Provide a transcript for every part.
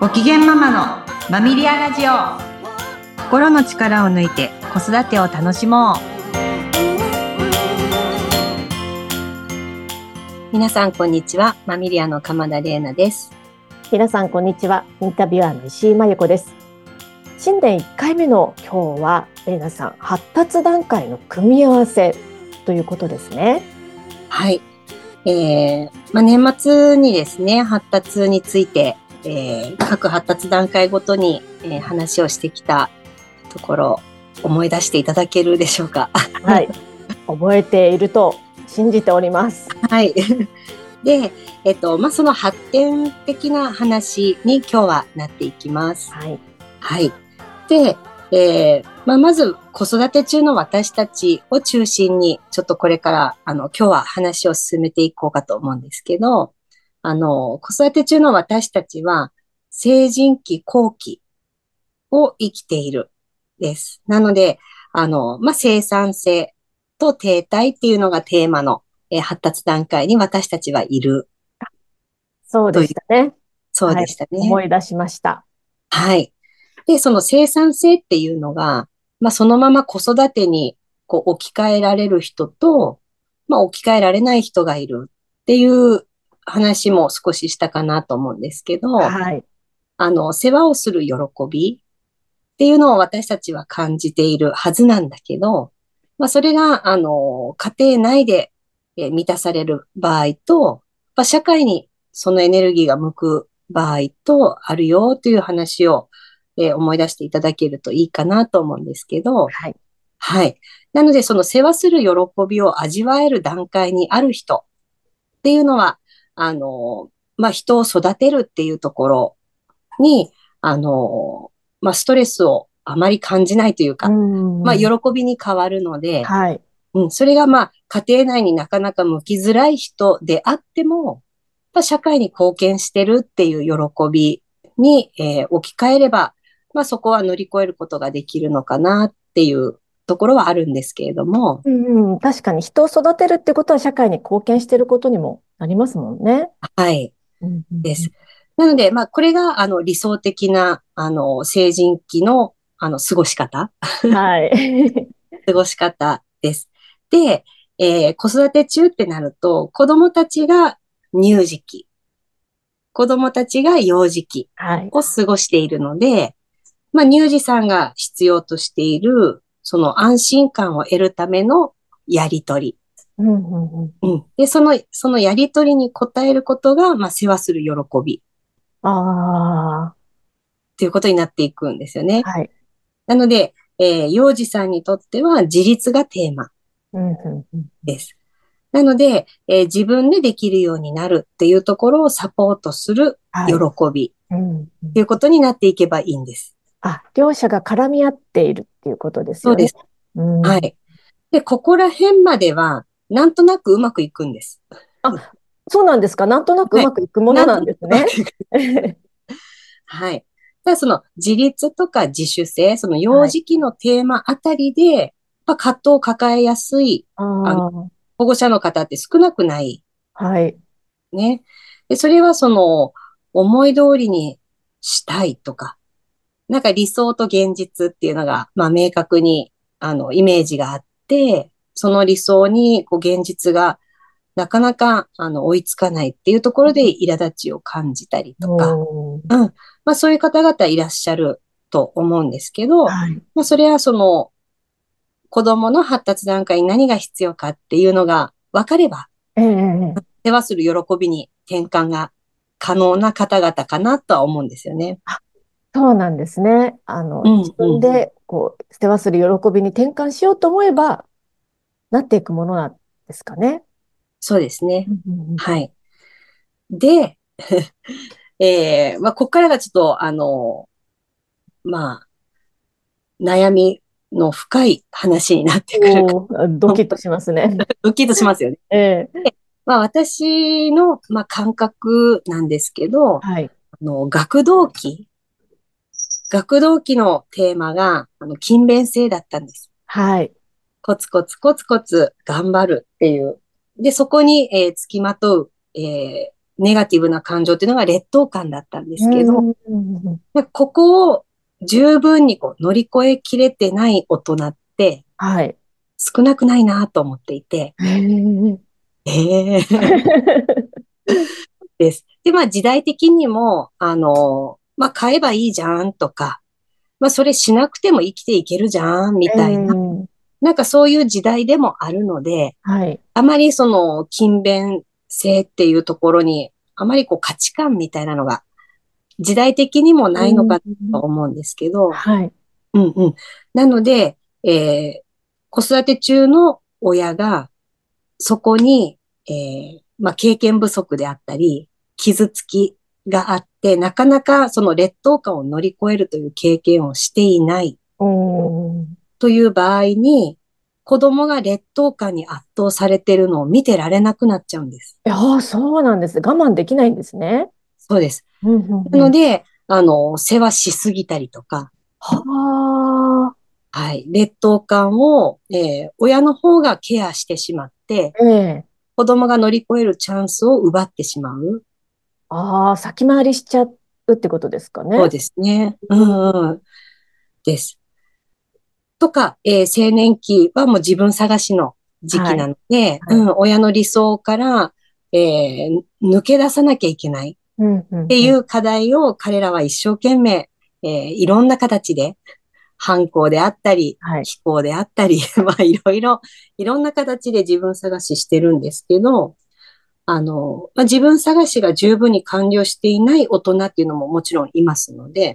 ご機嫌ママのマミリアラジオ。心の力を抜いて子育てを楽しもう。皆さんこんにちはマミリアの鎌田玲奈です。皆さんこんにちはインタビュアーの石井真由子です。新年1回目の今日は玲奈さん発達段階の組み合わせということですね。はい。えーまあ、年末にですね、発達について、えー、各発達段階ごとに、えー、話をしてきたところ、思い出していただけるでしょうか。はい。覚えていると信じております。はい。で、えっと、まあ、その発展的な話に今日はなっていきます。はい。はい。で、えー、まあ、まず子育て中の私たちを中心に、ちょっとこれから、あの、今日は話を進めていこうかと思うんですけど、あの、子育て中の私たちは、成人期後期を生きているです。なので、あの、まあ、生産性と停滞っていうのがテーマの、えー、発達段階に私たちはいる。そうでしたね。そうでしたね、はい、思い出しました。はい。で、その生産性っていうのが、まあ、そのまま子育てにこう置き換えられる人と、まあ、置き換えられない人がいるっていう話も少ししたかなと思うんですけど、はい。あの、世話をする喜びっていうのを私たちは感じているはずなんだけど、まあ、それが、あの、家庭内で満たされる場合と、まあ、社会にそのエネルギーが向く場合とあるよという話を、えー、思い出していただけるといいかなと思うんですけど、はい。はい。なので、その世話する喜びを味わえる段階にある人っていうのは、あの、まあ、人を育てるっていうところに、あの、まあ、ストレスをあまり感じないというか、まあ、喜びに変わるので、はい。うん、それがまあ、家庭内になかなか向きづらい人であっても、まあ、社会に貢献してるっていう喜びに、えー、置き換えれば、まあ、そこは乗り越えることができるのかなっていうところはあるんですけれども。うん、確かに人を育てるってことは社会に貢献してることにもなりますもんね。はい。です。なので、まあ、これが、あの、理想的な、あの、成人期の、あの、過ごし方。はい。過ごし方です。で、えー、子育て中ってなると、子供たちが乳児期、子供たちが幼児期を過ごしているので、はい、まあ、乳児さんが必要としている、その安心感を得るためのやりとり。で、その、そのやりとりに応えることが、まあ、世話する喜び。ああ。ということになっていくんですよね。はい。なので、えー、幼児さんにとっては自立がテーマです。なので、えー、自分でできるようになるっていうところをサポートする喜び、はい、っていうことになっていけばいいんです。あ、両者が絡み合っているっていうことですよね。そうです。うん、はい。で、ここら辺までは、なんとなくうまくいくんです。あ、そうなんですか？なんとなくうまくいくものなんですね。はい。ただ その自立とか自主性、その幼児期のテーマあたりで、はい、葛藤を抱えやすいあの保護者の方って少なくない。はい。ね。で、それはその思い通りにしたいとか、なんか理想と現実っていうのが、まあ明確に、あの、イメージがあって、その理想に、こう、現実がなかなか、あの、追いつかないっていうところで苛立ちを感じたりとか、うん。まあそういう方々いらっしゃると思うんですけど、はい、まあそれはその、子供の発達段階に何が必要かっていうのが分かれば、ええ、世話する喜びに転換が可能な方々かなとは思うんですよね。そうなんですね。あの、うん、自分で、こう、世話する喜びに転換しようと思えば、なっていくものなんですかね。そうですね。はい。で、えー、まあ、ここからがちょっと、あの、まあ、悩みの深い話になってくるドキッとしますね。ドキッとしますよね。えー、まあ、私の、まあ、感覚なんですけど、はい、あの学童期学童期のテーマが、あの、勤勉性だったんです。はい。コツコツコツコツ頑張るっていう。で、そこに、えー、付きまとう、えー、ネガティブな感情っていうのが劣等感だったんですけど、ここを十分にこう乗り越えきれてない大人ってはい。少なくないなと思っていて、ええ です。で、まあ時代的にも、あの、まあ買えばいいじゃんとか、まあそれしなくても生きていけるじゃんみたいな、うんなんかそういう時代でもあるので、はい。あまりその勤勉性っていうところに、あまりこう価値観みたいなのが時代的にもないのかと思うんですけど、はい。うんうん。なので、えー子育て中の親が、そこに、えーまあ、経験不足であったり、傷つきがあって、なかなかその劣等感を乗り越えるという経験をしていないという場合に、子供が劣等感に圧倒されているのを見てられなくなっちゃうんです。いやー、そうなんです。我慢できないんですね。そうです。うんうんうんなので、あの、世話しすぎたりとか、ははい、劣等感を、えー親の方がケアしてしまって、あ、ええ子供が乗り越えるチャンスを奪ってしまう。ああ、先回りしちゃうってことですかね。そうですね。うんうん。です。とか、えー青年期はもう自分探しの時期なので、はいうん、親の理想から、えー抜け出さなきゃいけないっていう課題を彼らは一生懸命、えーいろんな形で、反抗であったり、はい。気候であったり、まあいろいろ、いろんな形で自分探ししてるんですけど、あの、まあ、自分探しが十分に完了していない大人っていうのももちろんいますので、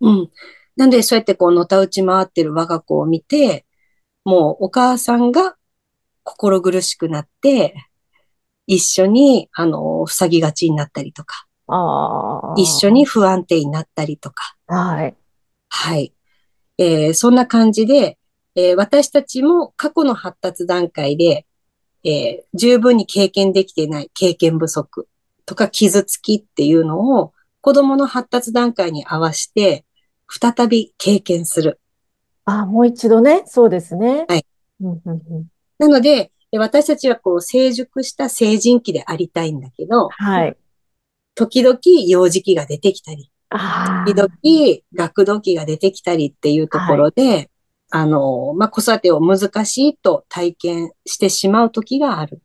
うん。なんでそうやってこう、のたうち回ってる我が子を見て、もうお母さんが心苦しくなって、一緒に、あの、塞ぎがちになったりとか。一緒に。不安定になったりとか、はい。はい。えーそんな感じで、えー私たちも過去の発達段階で、えー十分に経験できていない経験不足とか傷つきっていうのを子供の発達段階に合わせて再び経験する。あ、もう一度ね。そうですね。はい。なので、えー私たちはこう成熟した成人期でありたいんだけど、はい。時々幼児期が出てきたり、あ時々学童期が出てきたりっていうところで、あの、まあ、子育てを難しいと体験してしまう時がある。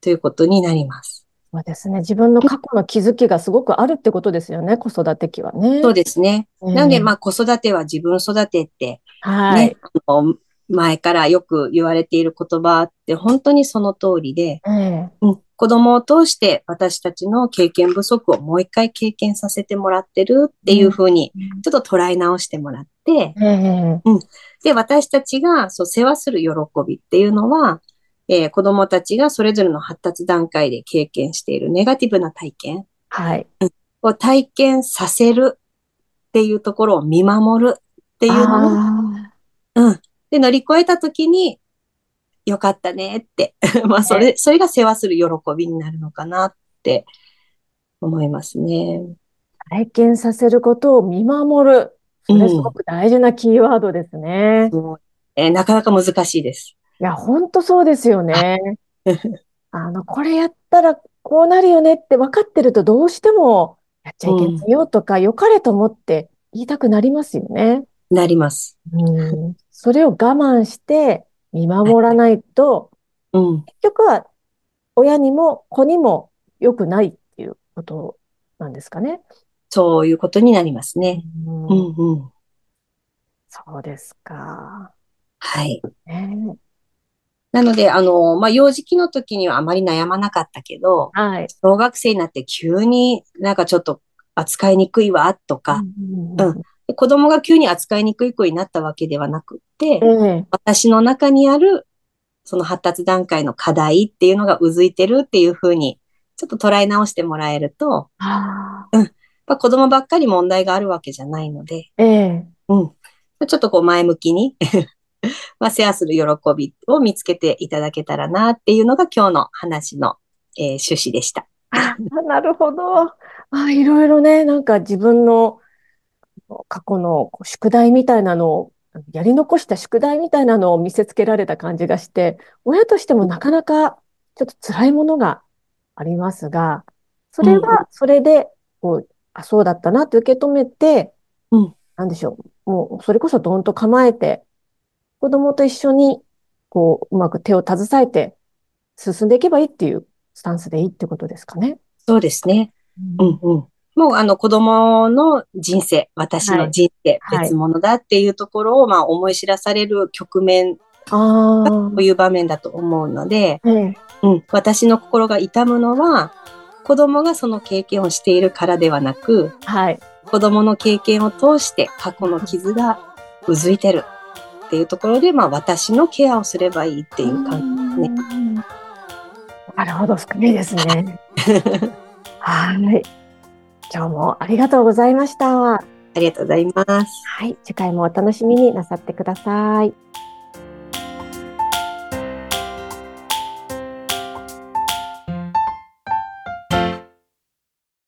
ということになります。そうですね。自分の過去の気づきがすごくあるってことですよね。子育て期はね。そうですね。うんなので、まあ、子育ては自分育てって、はいね。、あの前からよく言われている言葉って本当にその通りで、ええうん、子供を通して私たちの経験不足をもう一回経験させてもらってるっていうふうに、ちょっと捉え直してもらって、ええで、私たちがそう世話する喜びっていうのは、えー子供たちがそれぞれの発達段階で経験しているネガティブな体験はい。を体験させるっていうところを見守るっていうのを、あうん。で、乗り越えたときに、よかったねって。まあ、それ、それが世話する喜びになるのかなって思いますね。ー体験させることを見守る。それすごく大事なキーワードですね。そうえーなかなか難しいです。いや、本当そうですよね。あの、これやったらこうなるよねって分かってるとどうしてもやっちゃいけないよとか、良かれと思って言いたくなりますよね。なります。うん。それを我慢して見守らないと、うん。結局は親にも子にも良くないっていうことなんですかね。そういうことになりますね。うんうんうん。そうですか。はい。ねなので、あの、まあ、幼児期の時にはあまり悩まなかったけど、はい。小学生になって急になんかちょっと扱いにくいわとか、うんうんで子供が急に扱いにくい子になったわけではなくって、ええ私の中にあるその発達段階の課題っていうのがうずいてるっていうふうに、ちょっと捉え直してもらえると、あやっぱ子供ばっかり問題があるわけじゃないので、ーええうん。ちょっとこう前向きに、まあ、シェアする喜びを見つけていただけたらなっていうのが今日の話の、えー趣旨でした。あ、なるほど。あ、いろいろね、なんか自分の過去の宿題みたいなのを、やり残した宿題みたいなのを見せつけられた感じがして、親としてもなかなかちょっと辛いものがありますが、それはそれで、こう、あ、そうだったなって受け止めて、うんなんでしょう。もう、それこそどんと構えて、子供と一緒に、こう、うまく手を携えて進んでいけばいいっていうスタンスでいいってことですかね。そうですね。うんうん。もうあの子供の人生、私の人生、はい別物だっていうところをまあ思い知らされる局面あという場面だと思うので、あ、ええ、うん、私の心が痛むのは、子供がその経験をしているからではなく、はい。子供の経験を通して過去の傷がうずいてるっていうところで、まあ私のケアをすればいいっていう感じですね。ね。なるほど、深いですね。はい。今日もありがとうございました。はありがとうございます。い。次回もお楽しみになさってください。